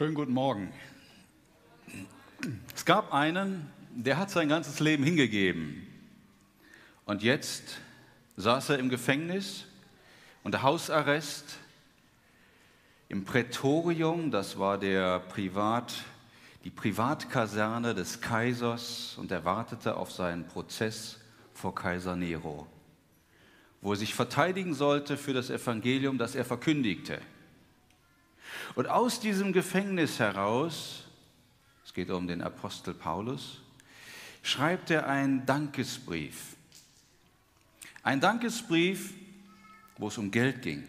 Schönen guten Morgen. Es gab einen, der hat sein ganzes Leben hingegeben. Und jetzt saß er im Gefängnis unter Hausarrest im Prätorium, das war der Privat, die Privatkaserne des Kaisers und er wartete auf seinen Prozess vor Kaiser Nero, wo er sich verteidigen sollte für das Evangelium, das er verkündigte. Und aus diesem Gefängnis heraus, es geht um den Apostel Paulus, schreibt er einen Dankesbrief. Ein Dankesbrief, wo es um Geld ging.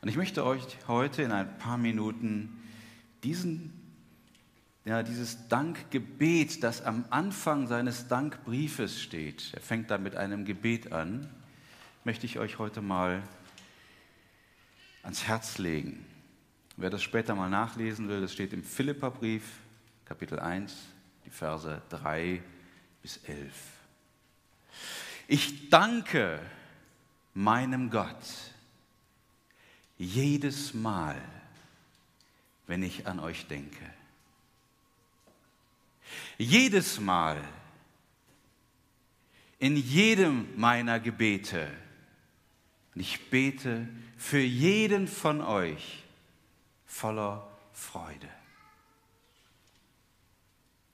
Und ich möchte euch heute in ein paar Minuten diesen, ja, dieses Dankgebet, das am Anfang seines Dankbriefes steht, er fängt da mit einem Gebet an, möchte ich euch heute mal ans Herz legen. Wer das später mal nachlesen will, das steht im Philipperbrief, Kapitel 1, die Verse 3 bis 11. Ich danke meinem Gott jedes Mal, wenn ich an euch denke. Jedes Mal, in jedem meiner Gebete. Und ich bete für jeden von euch voller Freude.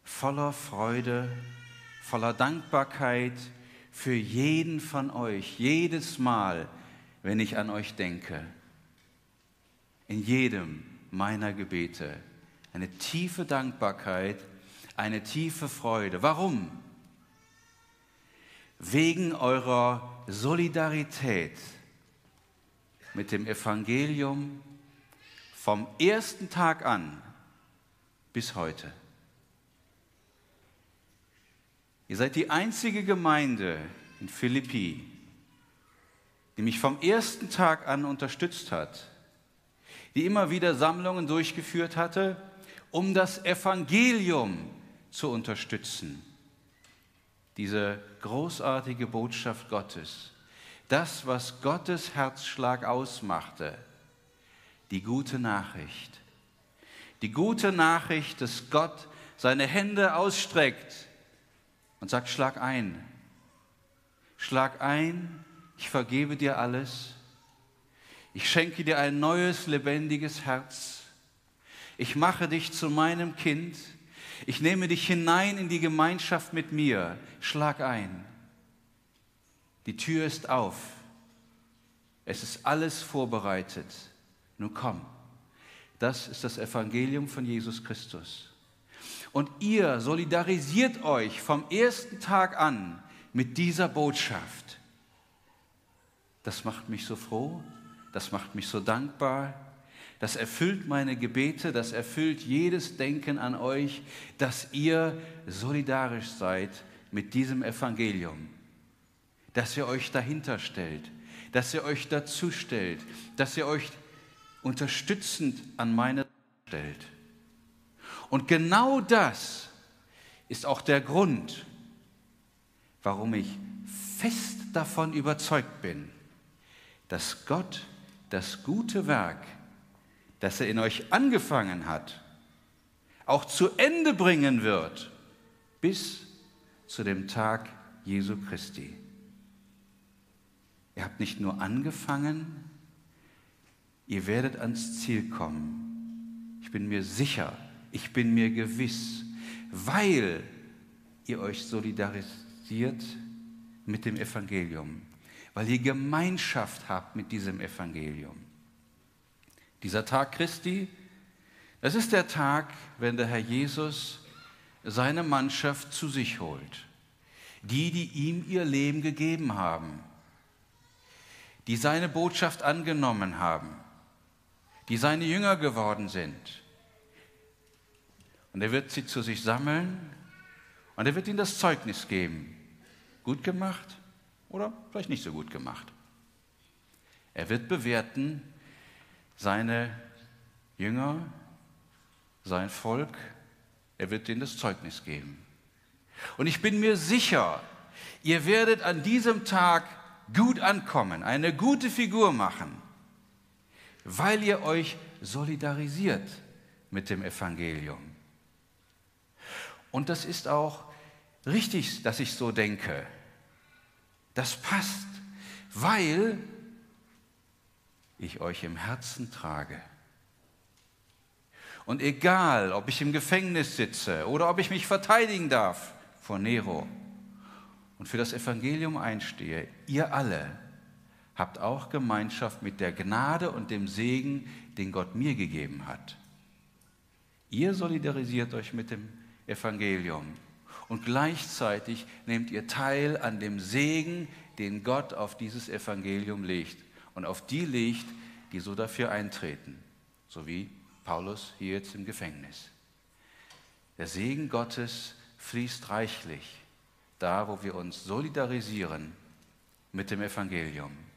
Voller Freude, voller Dankbarkeit für jeden von euch, jedes Mal, wenn ich an euch denke. In jedem meiner Gebete eine tiefe Dankbarkeit, eine tiefe Freude. Warum? Wegen eurer Solidarität mit dem Evangelium vom ersten Tag an bis heute. Ihr seid die einzige Gemeinde in Philippi, die mich vom ersten Tag an unterstützt hat, die immer wieder Sammlungen durchgeführt hatte, um das Evangelium zu unterstützen. Diese großartige Botschaft Gottes, das, was Gottes Herzschlag ausmachte, die gute Nachricht. Die gute Nachricht, dass Gott seine Hände ausstreckt und sagt, schlag ein. Schlag ein, ich vergebe dir alles. Ich schenke dir ein neues, lebendiges Herz. Ich mache dich zu meinem Kind. Ich nehme dich hinein in die Gemeinschaft mit mir. Schlag ein. Die Tür ist auf. Es ist alles vorbereitet. Nun komm. Das ist das Evangelium von Jesus Christus. Und ihr solidarisiert euch vom ersten Tag an mit dieser Botschaft. Das macht mich so froh, das macht mich so dankbar, das erfüllt meine Gebete, das erfüllt jedes Denken an euch, dass ihr solidarisch seid mit diesem Evangelium, dass ihr euch dahinter stellt, dass ihr euch dazu stellt, dass ihr euch unterstützend an meine Seite stellt. Und genau das ist auch der Grund, warum ich fest davon überzeugt bin, dass Gott das gute Werk, das er in euch angefangen hat, auch zu Ende bringen wird, bis zu dem Tag Jesu Christi. Ihr habt nicht nur angefangen, Ihr werdet ans Ziel kommen. Ich bin mir sicher, ich bin mir gewiss, weil ihr euch solidarisiert mit dem Evangelium, weil ihr Gemeinschaft habt mit diesem Evangelium. Dieser Tag Christi, das ist der Tag, wenn der Herr Jesus seine Mannschaft zu sich holt. Die, die ihm ihr Leben gegeben haben, die seine Botschaft angenommen haben die seine Jünger geworden sind. Und er wird sie zu sich sammeln und er wird ihnen das Zeugnis geben. Gut gemacht oder vielleicht nicht so gut gemacht. Er wird bewerten seine Jünger, sein Volk, er wird ihnen das Zeugnis geben. Und ich bin mir sicher, ihr werdet an diesem Tag gut ankommen, eine gute Figur machen weil ihr euch solidarisiert mit dem Evangelium. Und das ist auch richtig, dass ich so denke. Das passt, weil ich euch im Herzen trage. Und egal, ob ich im Gefängnis sitze oder ob ich mich verteidigen darf vor Nero und für das Evangelium einstehe, ihr alle habt auch Gemeinschaft mit der Gnade und dem Segen, den Gott mir gegeben hat. Ihr solidarisiert euch mit dem Evangelium und gleichzeitig nehmt ihr teil an dem Segen, den Gott auf dieses Evangelium legt und auf die legt, die so dafür eintreten, so wie Paulus hier jetzt im Gefängnis. Der Segen Gottes fließt reichlich da, wo wir uns solidarisieren mit dem Evangelium.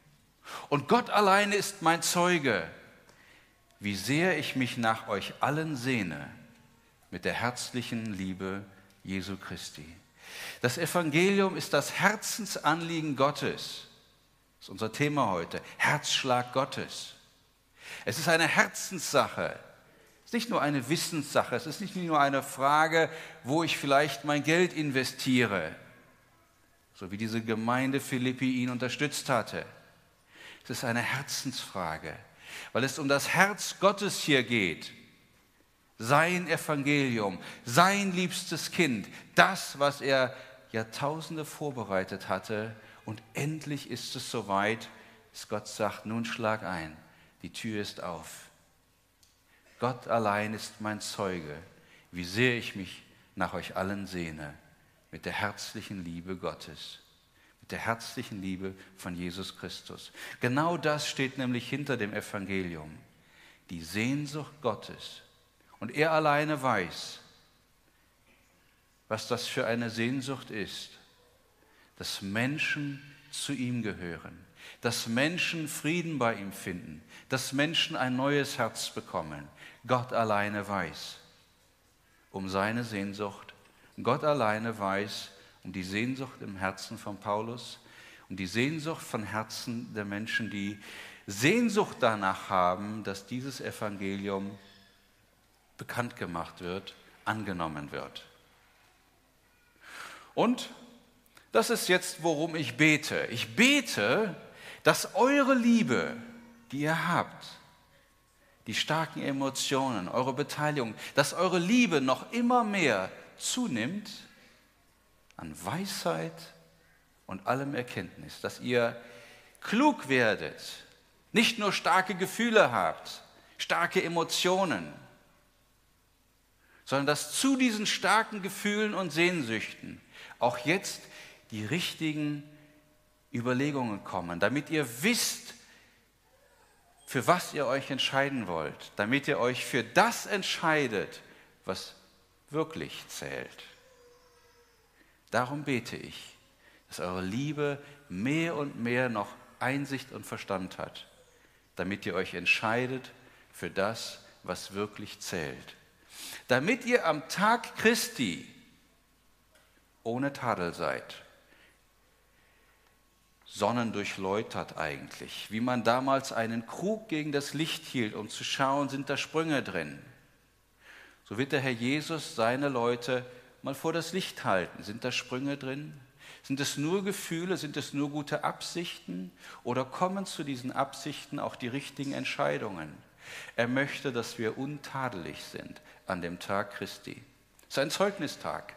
Und Gott alleine ist mein Zeuge, wie sehr ich mich nach euch allen sehne mit der herzlichen Liebe Jesu Christi. Das Evangelium ist das Herzensanliegen Gottes. Das ist unser Thema heute. Herzschlag Gottes. Es ist eine Herzenssache. Es ist nicht nur eine Wissenssache. Es ist nicht nur eine Frage, wo ich vielleicht mein Geld investiere. So wie diese Gemeinde Philippi ihn unterstützt hatte. Es ist eine Herzensfrage, weil es um das Herz Gottes hier geht. Sein Evangelium, sein liebstes Kind, das, was er Jahrtausende vorbereitet hatte. Und endlich ist es soweit, dass Gott sagt, nun schlag ein die Tür ist auf. Gott allein ist mein Zeuge, wie sehr ich mich nach euch allen sehne, mit der herzlichen Liebe Gottes, der herzlichen Liebe von Jesus Christus. Genau das steht nämlich hinter dem Evangelium, die Sehnsucht Gottes. Und er alleine weiß, was das für eine Sehnsucht ist, dass Menschen zu ihm gehören, dass Menschen Frieden bei ihm finden, dass Menschen ein neues Herz bekommen. Gott alleine weiß um seine Sehnsucht. Gott alleine weiß um die Sehnsucht im Herzen von Paulus, um die Sehnsucht von Herzen der Menschen, die Sehnsucht danach haben, dass dieses Evangelium bekannt gemacht wird, angenommen wird. Und das ist jetzt, worum ich bete. Ich bete, dass eure Liebe, die ihr habt, die starken Emotionen, eure Beteiligung, dass eure Liebe noch immer mehr zunimmt an Weisheit und allem Erkenntnis, dass ihr klug werdet, nicht nur starke Gefühle habt, starke Emotionen, sondern dass zu diesen starken Gefühlen und Sehnsüchten auch jetzt die richtigen Überlegungen kommen, damit ihr wisst, für was ihr euch entscheiden wollt, damit ihr euch für das entscheidet, was wirklich zählt. Darum bete ich, dass eure Liebe mehr und mehr noch Einsicht und Verstand hat, damit ihr euch entscheidet für das, was wirklich zählt. Damit ihr am Tag Christi ohne Tadel seid sonnendurchläutert eigentlich, wie man damals einen Krug gegen das Licht hielt, um zu schauen, sind da Sprünge drin. So wird der Herr Jesus seine Leute mal vor das Licht halten. Sind da Sprünge drin? Sind es nur Gefühle, sind es nur gute Absichten oder kommen zu diesen Absichten auch die richtigen Entscheidungen? Er möchte, dass wir untadelig sind an dem Tag Christi. Es ist ein Zeugnistag.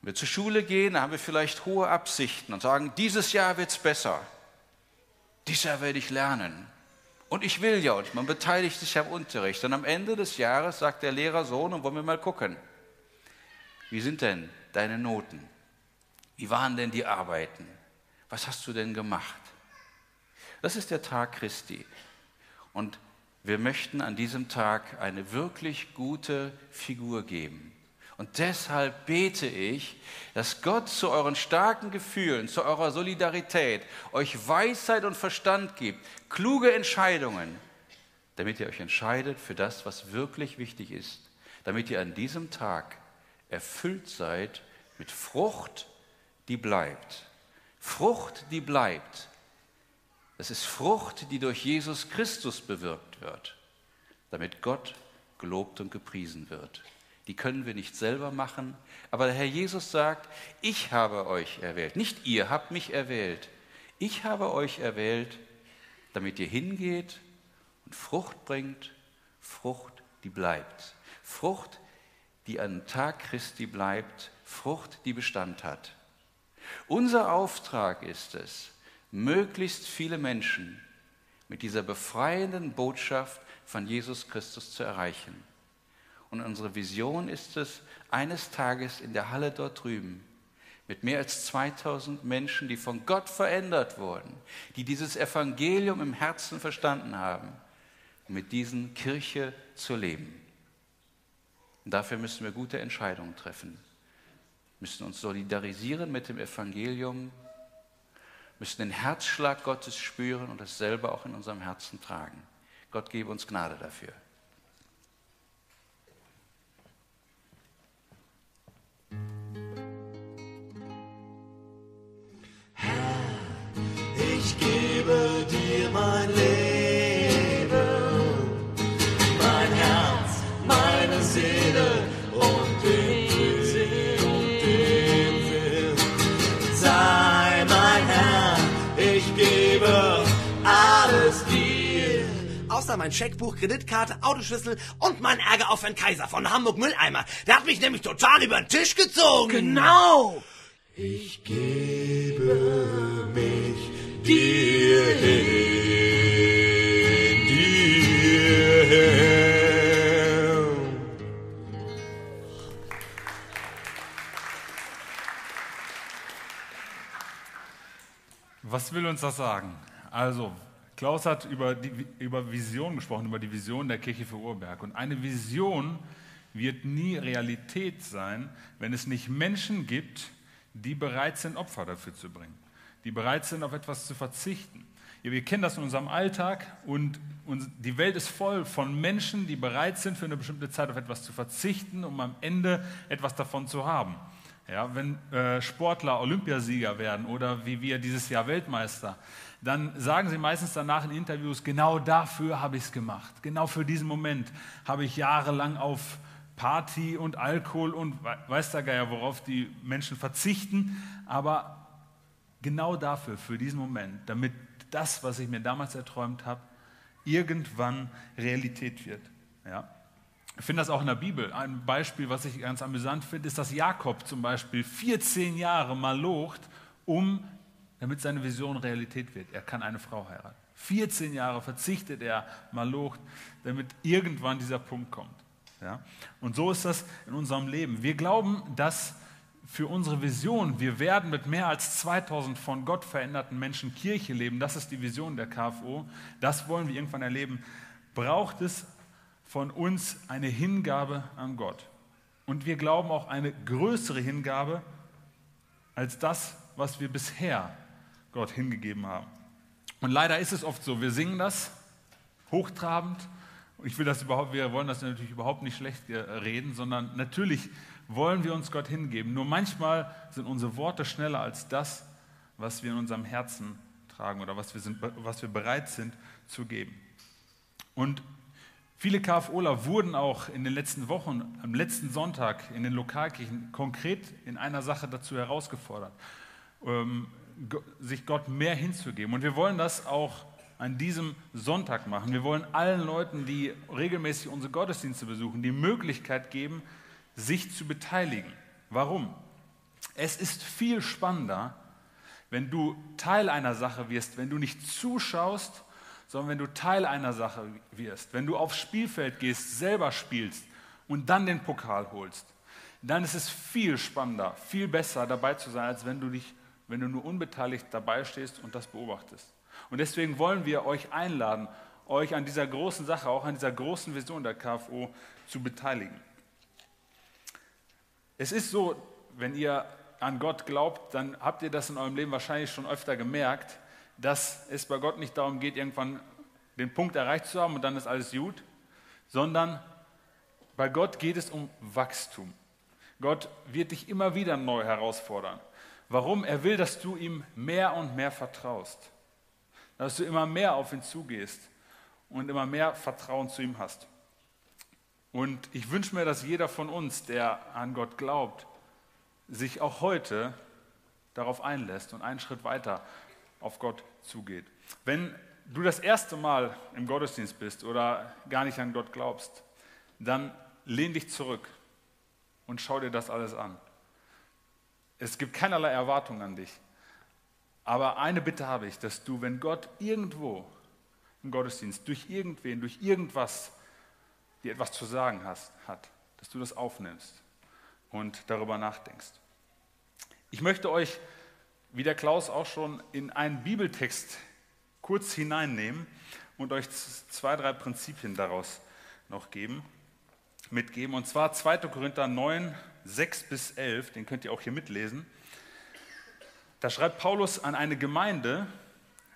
Wenn wir zur Schule gehen, haben wir vielleicht hohe Absichten und sagen, dieses Jahr wird es besser. Dieses Jahr werde ich lernen. Und ich will ja, und man beteiligt sich am Unterricht. Und am Ende des Jahres sagt der Lehrer so, und wollen wir mal gucken, wie sind denn deine Noten? Wie waren denn die Arbeiten? Was hast du denn gemacht? Das ist der Tag Christi. Und wir möchten an diesem Tag eine wirklich gute Figur geben. Und deshalb bete ich, dass Gott zu euren starken Gefühlen, zu eurer Solidarität euch Weisheit und Verstand gibt, kluge Entscheidungen, damit ihr euch entscheidet für das, was wirklich wichtig ist, damit ihr an diesem Tag erfüllt seid mit Frucht, die bleibt. Frucht, die bleibt. Das ist Frucht, die durch Jesus Christus bewirkt wird, damit Gott gelobt und gepriesen wird. Die können wir nicht selber machen, aber der Herr Jesus sagt, ich habe euch erwählt, nicht ihr habt mich erwählt. Ich habe euch erwählt, damit ihr hingeht und Frucht bringt, Frucht, die bleibt. Frucht, die an Tag Christi bleibt, Frucht, die Bestand hat. Unser Auftrag ist es, möglichst viele Menschen mit dieser befreienden Botschaft von Jesus Christus zu erreichen. Und unsere Vision ist es, eines Tages in der Halle dort drüben mit mehr als 2000 Menschen, die von Gott verändert wurden, die dieses Evangelium im Herzen verstanden haben, mit diesen Kirche zu leben. Und dafür müssen wir gute Entscheidungen treffen, müssen uns solidarisieren mit dem Evangelium, müssen den Herzschlag Gottes spüren und das selber auch in unserem Herzen tragen. Gott gebe uns Gnade dafür. Ich gebe dir mein Leben, mein Herz, meine Seele und den Sinn und den Sinn. Sei mein Herr, ich gebe alles dir. Außer mein Scheckbuch, Kreditkarte, Autoschlüssel und mein Ärger auf Herrn Kaiser von Hamburg Mülleimer. Der hat mich nämlich total über den Tisch gezogen. Genau. Ich gebe dir hin. Was will uns das sagen? Also, Klaus hat über, die, über Vision gesprochen, über die Vision der Kirche für Urberg. Und eine Vision wird nie Realität sein, wenn es nicht Menschen gibt, die bereit sind, Opfer dafür zu bringen, die bereit sind, auf etwas zu verzichten. Ja, wir kennen das in unserem Alltag und, und die Welt ist voll von Menschen, die bereit sind, für eine bestimmte Zeit auf etwas zu verzichten, um am Ende etwas davon zu haben. Ja, wenn äh, Sportler Olympiasieger werden oder wie wir dieses Jahr Weltmeister, dann sagen sie meistens danach in Interviews, genau dafür habe ich es gemacht. Genau für diesen Moment habe ich jahrelang auf Party und Alkohol und weiß der Geier, worauf die Menschen verzichten. Aber genau dafür, für diesen Moment, damit das, was ich mir damals erträumt habe, irgendwann Realität wird. Ja. Ich finde das auch in der Bibel. Ein Beispiel, was ich ganz amüsant finde, ist, dass Jakob zum Beispiel 14 Jahre mal locht, um, damit seine Vision Realität wird. Er kann eine Frau heiraten. 14 Jahre verzichtet er mal locht, damit irgendwann dieser Punkt kommt. Ja? Und so ist das in unserem Leben. Wir glauben, dass für unsere Vision, wir werden mit mehr als 2000 von Gott veränderten Menschen Kirche leben, das ist die Vision der KFO, das wollen wir irgendwann erleben, braucht es von uns eine Hingabe an Gott. Und wir glauben auch eine größere Hingabe als das, was wir bisher Gott hingegeben haben. Und leider ist es oft so, wir singen das hochtrabend. Ich will das überhaupt, wir wollen das natürlich überhaupt nicht schlecht reden, sondern natürlich wollen wir uns Gott hingeben. Nur manchmal sind unsere Worte schneller als das, was wir in unserem Herzen tragen oder was wir, sind, was wir bereit sind zu geben. Und viele KFOler wurden auch in den letzten Wochen, am letzten Sonntag in den Lokalkirchen konkret in einer Sache dazu herausgefordert, ähm, sich Gott mehr hinzugeben. Und wir wollen das auch an diesem Sonntag machen. Wir wollen allen Leuten, die regelmäßig unsere Gottesdienste besuchen, die Möglichkeit geben, sich zu beteiligen. Warum? Es ist viel spannender, wenn du Teil einer Sache wirst, wenn du nicht zuschaust, sondern wenn du Teil einer Sache wirst, wenn du aufs Spielfeld gehst, selber spielst und dann den Pokal holst, dann ist es viel spannender, viel besser dabei zu sein, als wenn du dich, wenn du nur unbeteiligt dabei stehst und das beobachtest. Und deswegen wollen wir euch einladen, euch an dieser großen Sache, auch an dieser großen Vision der KFO zu beteiligen. Es ist so, wenn ihr an Gott glaubt, dann habt ihr das in eurem Leben wahrscheinlich schon öfter gemerkt, dass es bei Gott nicht darum geht, irgendwann den Punkt erreicht zu haben und dann ist alles gut, sondern bei Gott geht es um Wachstum. Gott wird dich immer wieder neu herausfordern. Warum? Er will, dass du ihm mehr und mehr vertraust. dass du immer mehr auf ihn zugehst und immer mehr Vertrauen zu ihm hast. Und ich wünsche mir, dass jeder von uns, der an Gott glaubt, sich auch heute darauf einlässt und einen Schritt weiter auf Gott zugeht. Wenn du das erste Mal im Gottesdienst bist oder gar nicht an Gott glaubst, dann lehn dich zurück und schau dir das alles an. Es gibt keinerlei Erwartung an dich. Aber eine Bitte habe ich, dass du, wenn Gott irgendwo im Gottesdienst, durch irgendwen, durch irgendwas dir etwas zu sagen hat, dass du das aufnimmst und darüber nachdenkst. Ich möchte euch, wie der Klaus auch schon, in einen Bibeltext kurz hineinnehmen und euch zwei, drei Prinzipien daraus noch geben, mitgeben. Und zwar 2. Korinther 9, 6 bis 11, den könnt ihr auch hier mitlesen. Da schreibt Paulus an eine Gemeinde,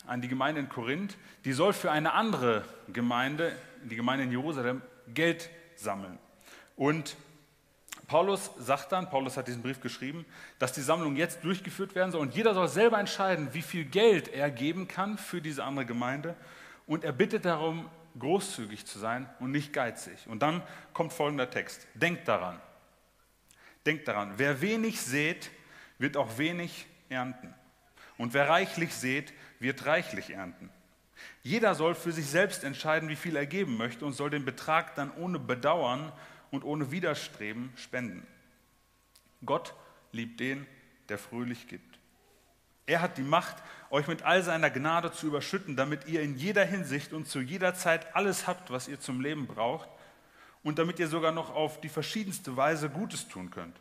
an die Gemeinde in Korinth, die soll für eine andere Gemeinde, die Gemeinde in Jerusalem, Geld sammeln. Und Paulus sagt dann, Paulus hat diesen Brief geschrieben, dass die Sammlung jetzt durchgeführt werden soll und jeder soll selber entscheiden, wie viel Geld er geben kann für diese andere Gemeinde. Und er bittet darum, großzügig zu sein und nicht geizig. Und dann kommt folgender Text. Denkt daran. Denkt daran, wer wenig sät, wird auch wenig ernten. Und wer reichlich sät, wird reichlich ernten. Jeder soll für sich selbst entscheiden, wie viel er geben möchte und soll den Betrag dann ohne Bedauern und ohne Widerstreben spenden. Gott liebt den, der fröhlich gibt. Er hat die Macht, euch mit all seiner Gnade zu überschütten, damit ihr in jeder Hinsicht und zu jeder Zeit alles habt, was ihr zum Leben braucht und damit ihr sogar noch auf die verschiedenste Weise Gutes tun könnt.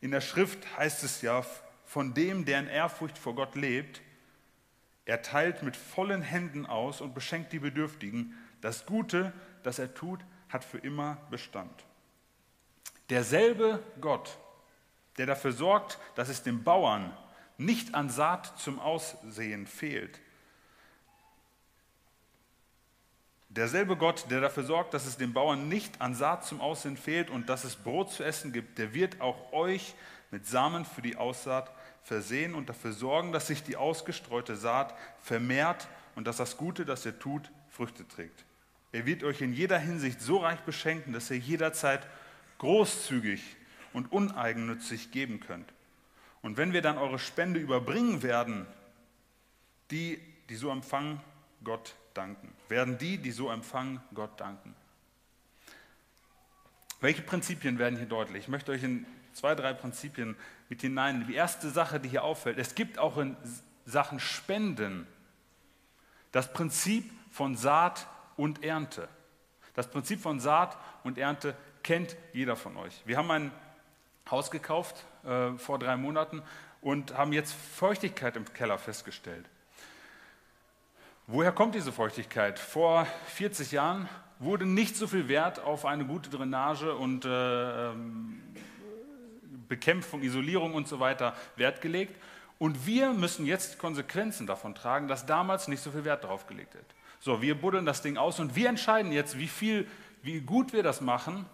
In der Schrift heißt es ja, von dem, der in Ehrfurcht vor Gott lebt, er teilt mit vollen Händen aus und beschenkt die Bedürftigen. Das Gute, das er tut, hat für immer Bestand. Derselbe Gott, der dafür sorgt, dass es dem Bauern nicht an Saat zum Aussehen fehlt. Derselbe Gott, der dafür sorgt, dass es dem Bauern nicht an Saat zum Aussehen fehlt und dass es Brot zu essen gibt, der wird auch euch mit Samen für die Aussaat versehen und dafür sorgen, dass sich die ausgestreute Saat vermehrt und dass das Gute, das ihr tut, Früchte trägt. Er wird euch in jeder Hinsicht so reich beschenken, dass ihr jederzeit großzügig und uneigennützig geben könnt. Und wenn wir dann eure Spende überbringen werden, die, die so empfangen, Gott danken. Werden die, die so empfangen, Gott danken. Welche Prinzipien werden hier deutlich? Ich möchte euch in zwei, drei Prinzipien mit hinein. Die erste Sache, die hier auffällt, es gibt auch in Sachen Spenden das Prinzip von Saat und Ernte. Das Prinzip von Saat und Ernte kennt jeder von euch. Wir haben ein Haus gekauft äh, vor drei Monaten und haben jetzt Feuchtigkeit im Keller festgestellt. Woher kommt diese Feuchtigkeit? Vor 40 Jahren wurde nicht so viel Wert auf eine gute Drainage und äh, ähm, Bekämpfung, Isolierung und so weiter Wert gelegt. Und wir müssen jetzt Konsequenzen davon tragen, dass damals nicht so viel Wert darauf gelegt wird. So, wir buddeln das Ding aus und wir entscheiden jetzt, wie viel, wie gut wir das machen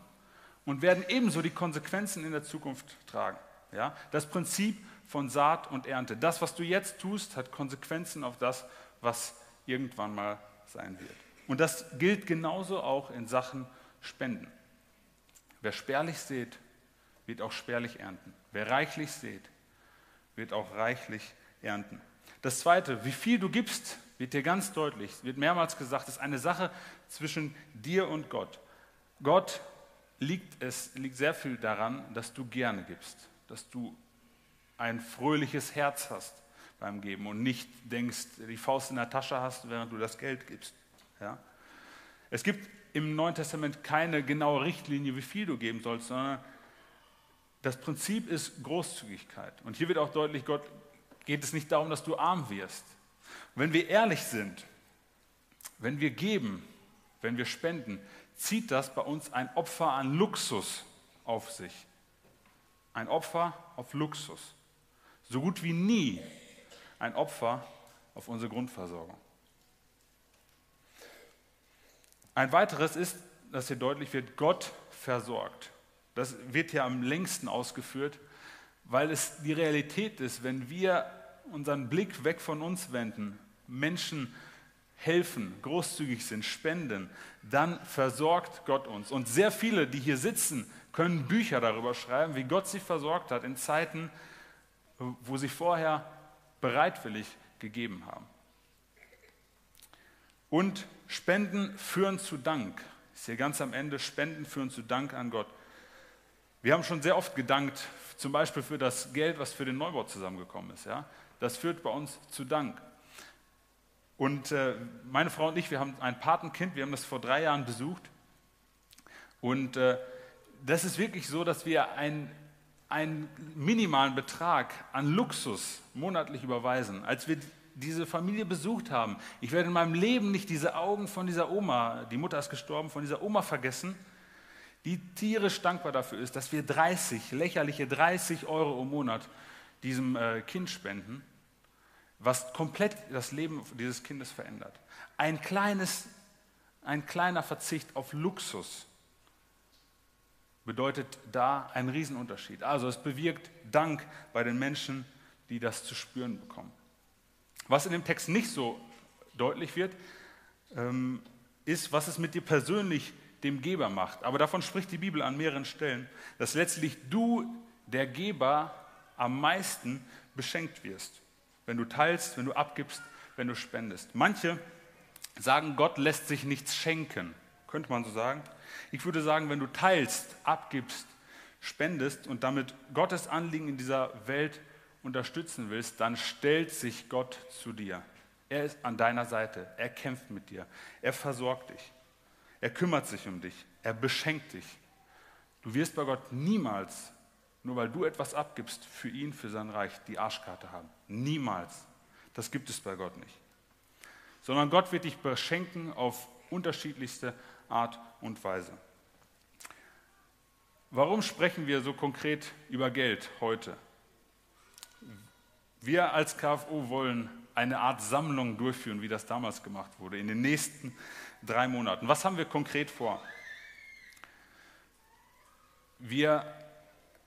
und werden ebenso die Konsequenzen in der Zukunft tragen. Ja? Das Prinzip von Saat und Ernte. Das, was du jetzt tust, hat Konsequenzen auf das, was irgendwann mal sein wird. Und das gilt genauso auch in Sachen Spenden. Wer spärlich sät, wird auch spärlich ernten. Wer reichlich sät, wird auch reichlich ernten. Das Zweite, wie viel du gibst, wird dir ganz deutlich, wird mehrmals gesagt, ist eine Sache zwischen dir und Gott. Gott liegt es liegt sehr viel daran, dass du gerne gibst, dass du ein fröhliches Herz hast beim Geben und nicht denkst, die Faust in der Tasche hast, während du das Geld gibst. Ja? Es gibt im Neuen Testament keine genaue Richtlinie, wie viel du geben sollst, sondern das Prinzip ist Großzügigkeit. Und hier wird auch deutlich, Gott geht es nicht darum, dass du arm wirst. Wenn wir ehrlich sind, wenn wir geben, wenn wir spenden, zieht das bei uns ein Opfer an Luxus auf sich. Ein Opfer auf Luxus. So gut wie nie ein Opfer auf unsere Grundversorgung. Ein weiteres ist, dass hier deutlich wird, Gott versorgt. Das wird ja am längsten ausgeführt, weil es die Realität ist, wenn wir unseren Blick weg von uns wenden, Menschen helfen, großzügig sind, spenden, dann versorgt Gott uns. Und sehr viele, die hier sitzen, können Bücher darüber schreiben, wie Gott sie versorgt hat in Zeiten, wo sie vorher bereitwillig gegeben haben. Und Spenden führen zu Dank. Ist hier ganz am Ende, Spenden führen zu Dank an Gott. Wir haben schon sehr oft gedankt, zum Beispiel für das Geld, was für den Neubau zusammengekommen ist. Ja? Das führt bei uns zu Dank. Und äh, meine Frau und ich, wir haben ein Patenkind, wir haben das vor drei Jahren besucht. Und äh, das ist wirklich so, dass wir einen, einen minimalen Betrag an Luxus monatlich überweisen. Als wir diese Familie besucht haben, ich werde in meinem Leben nicht diese Augen von dieser Oma, die Mutter ist gestorben, von dieser Oma vergessen, die tierisch dankbar dafür ist, dass wir 30, lächerliche 30 Euro im Monat diesem äh, Kind spenden, was komplett das Leben dieses Kindes verändert. Ein, kleines, ein kleiner Verzicht auf Luxus bedeutet da einen Riesenunterschied. Also es bewirkt Dank bei den Menschen, die das zu spüren bekommen. Was in dem Text nicht so deutlich wird, ähm, ist, was es mit dir persönlich, dem Geber, macht. Aber davon spricht die Bibel an mehreren Stellen, dass letztlich du, der Geber, am meisten beschenkt wirst, wenn du teilst, wenn du abgibst, wenn du spendest. Manche sagen, Gott lässt sich nichts schenken, könnte man so sagen. Ich würde sagen, wenn du teilst, abgibst, spendest und damit Gottes Anliegen in dieser Welt unterstützen willst, dann stellt sich Gott zu dir. Er ist an deiner Seite. Er kämpft mit dir. Er versorgt dich. Er kümmert sich um dich. Er beschenkt dich. Du wirst bei Gott niemals, nur weil du etwas abgibst, für ihn, für sein Reich, die Arschkarte haben. Niemals. Das gibt es bei Gott nicht. Sondern Gott wird dich beschenken auf unterschiedlichste Art und Weise. Warum sprechen wir so konkret über Geld heute? Wir als KFO wollen eine Art Sammlung durchführen, wie das damals gemacht wurde, in den nächsten drei Monaten. Was haben wir konkret vor? Wir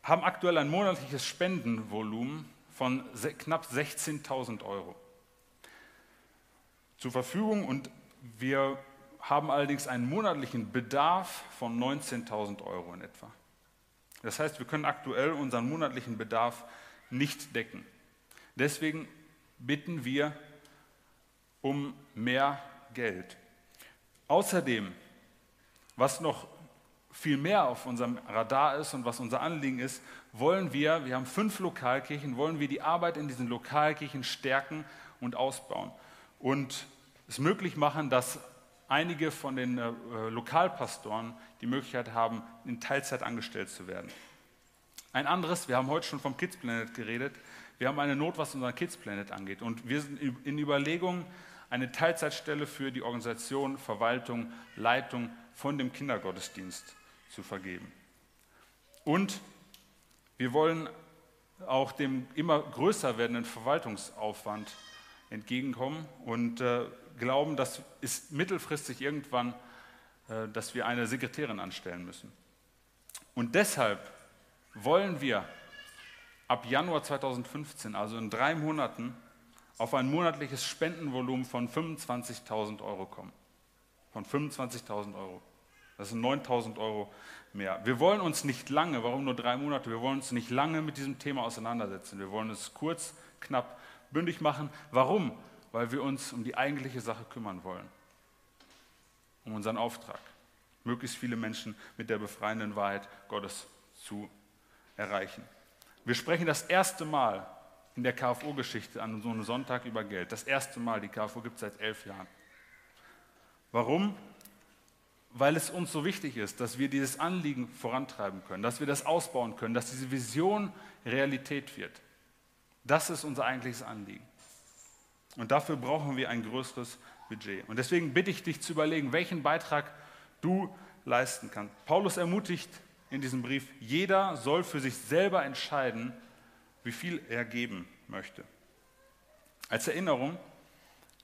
haben aktuell ein monatliches Spendenvolumen von knapp 16.000 Euro zur Verfügung und wir haben allerdings einen monatlichen Bedarf von 19.000 Euro in etwa. Das heißt, wir können aktuell unseren monatlichen Bedarf nicht decken. Deswegen bitten wir um mehr Geld. Außerdem, was noch viel mehr auf unserem Radar ist und was unser Anliegen ist, wollen wir, wir haben fünf Lokalkirchen, wollen wir die Arbeit in diesen Lokalkirchen stärken und ausbauen und es möglich machen, dass einige von den äh, Lokalpastoren die Möglichkeit haben, in Teilzeit angestellt zu werden. Ein anderes, wir haben heute schon vom Kids Planet geredet, wir haben eine Not, was unseren Kids Planet angeht. Und wir sind in Überlegung, eine Teilzeitstelle für die Organisation, Verwaltung, Leitung von dem Kindergottesdienst zu vergeben. Und wir wollen auch dem immer größer werdenden Verwaltungsaufwand entgegenkommen und äh, glauben, dass es mittelfristig irgendwann, äh, dass wir eine Sekretärin anstellen müssen. Und deshalb wollen wir ab Januar 2015, also in drei Monaten, auf ein monatliches Spendenvolumen von 25.000 Euro kommen. Von 25.000 Euro. Das sind 9.000 Euro mehr. Wir wollen uns nicht lange, warum nur drei Monate? Wir wollen uns nicht lange mit diesem Thema auseinandersetzen. Wir wollen es kurz, knapp, bündig machen. Warum? Weil wir uns um die eigentliche Sache kümmern wollen. Um unseren Auftrag. Möglichst viele Menschen mit der befreienden Wahrheit Gottes zu erreichen. Wir sprechen das erste Mal in der KFO-Geschichte an so einem Sonntag über Geld. Das erste Mal, die KFO gibt es seit elf Jahren. Warum? Weil es uns so wichtig ist, dass wir dieses Anliegen vorantreiben können, dass wir das ausbauen können, dass diese Vision Realität wird. Das ist unser eigentliches Anliegen. Und dafür brauchen wir ein größeres Budget. Und deswegen bitte ich dich zu überlegen, welchen Beitrag du leisten kannst. Paulus ermutigt in diesem Brief, jeder soll für sich selber entscheiden, wie viel er geben möchte. Als Erinnerung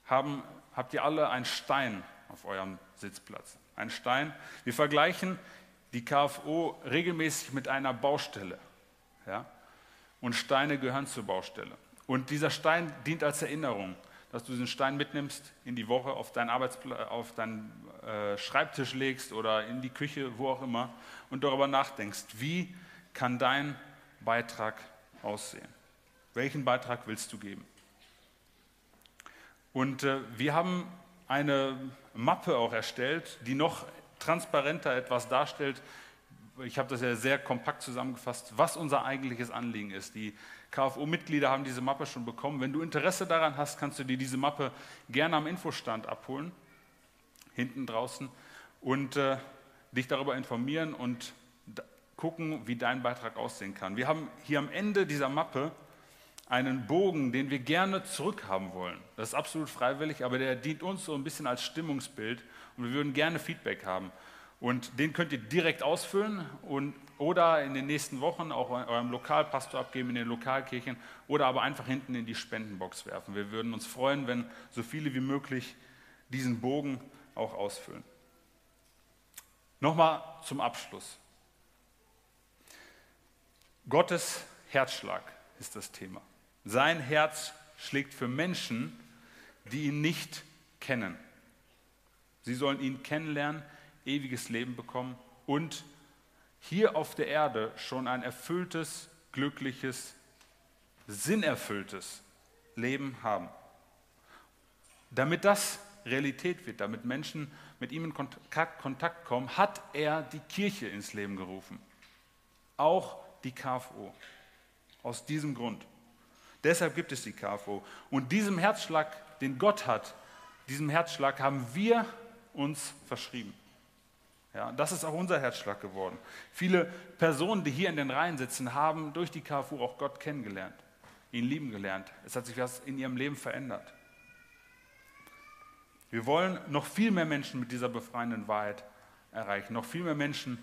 haben, habt ihr alle einen Stein auf eurem Sitzplatz. Ein Stein. Wir vergleichen die KFO regelmäßig mit einer Baustelle. Ja? Und Steine gehören zur Baustelle. Und dieser Stein dient als Erinnerung. dass du diesen Stein mitnimmst in die Woche, auf deinen, Arbeitspla auf deinen äh, Schreibtisch legst oder in die Küche, wo auch immer, und darüber nachdenkst, wie kann dein Beitrag aussehen? Welchen Beitrag willst du geben? Und äh, wir haben eine Mappe auch erstellt, die noch transparenter etwas darstellt. Ich habe das ja sehr kompakt zusammengefasst, was unser eigentliches Anliegen ist. Die KFO-Mitglieder haben diese Mappe schon bekommen. Wenn du Interesse daran hast, kannst du dir diese Mappe gerne am Infostand abholen, hinten draußen, und äh, dich darüber informieren und gucken, wie dein Beitrag aussehen kann. Wir haben hier am Ende dieser Mappe einen Bogen, den wir gerne zurückhaben wollen. Das ist absolut freiwillig, aber der dient uns so ein bisschen als Stimmungsbild und wir würden gerne Feedback haben. Und den könnt ihr direkt ausfüllen und, oder in den nächsten Wochen auch eurem Lokalpastor abgeben in den Lokalkirchen oder aber einfach hinten in die Spendenbox werfen. Wir würden uns freuen, wenn so viele wie möglich diesen Bogen auch ausfüllen. Nochmal zum Abschluss. Gottes Herzschlag ist das Thema. Sein Herz schlägt für Menschen, die ihn nicht kennen. Sie sollen ihn kennenlernen, ewiges Leben bekommen und hier auf der Erde schon ein erfülltes, glückliches, sinnerfülltes Leben haben. Damit das Realität wird, damit Menschen mit ihm in Kontakt kommen, hat er die Kirche ins Leben gerufen. Auch die KFO. Aus diesem Grund. Deshalb gibt es die KFO. Und diesem Herzschlag, den Gott hat, diesem Herzschlag haben wir uns verschrieben. Ja, das ist auch unser Herzschlag geworden. Viele Personen, die hier in den Reihen sitzen, haben durch die KFU auch Gott kennengelernt, ihn lieben gelernt. Es hat sich was in ihrem Leben verändert. Wir wollen noch viel mehr Menschen mit dieser befreienden Wahrheit erreichen. Noch viel mehr Menschen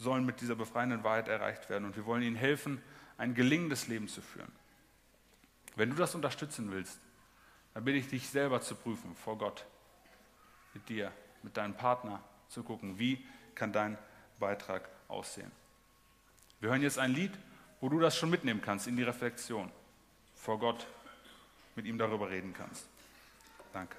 sollen mit dieser befreienden Wahrheit erreicht werden. Und wir wollen ihnen helfen, ein gelingendes Leben zu führen. Wenn du das unterstützen willst, dann bitte ich dich selber zu prüfen vor Gott mit dir, mit deinem Partner zu gucken, wie kann dein Beitrag aussehen. Wir hören jetzt ein Lied, wo du das schon mitnehmen kannst in die Reflexion, vor Gott mit ihm darüber reden kannst. Danke.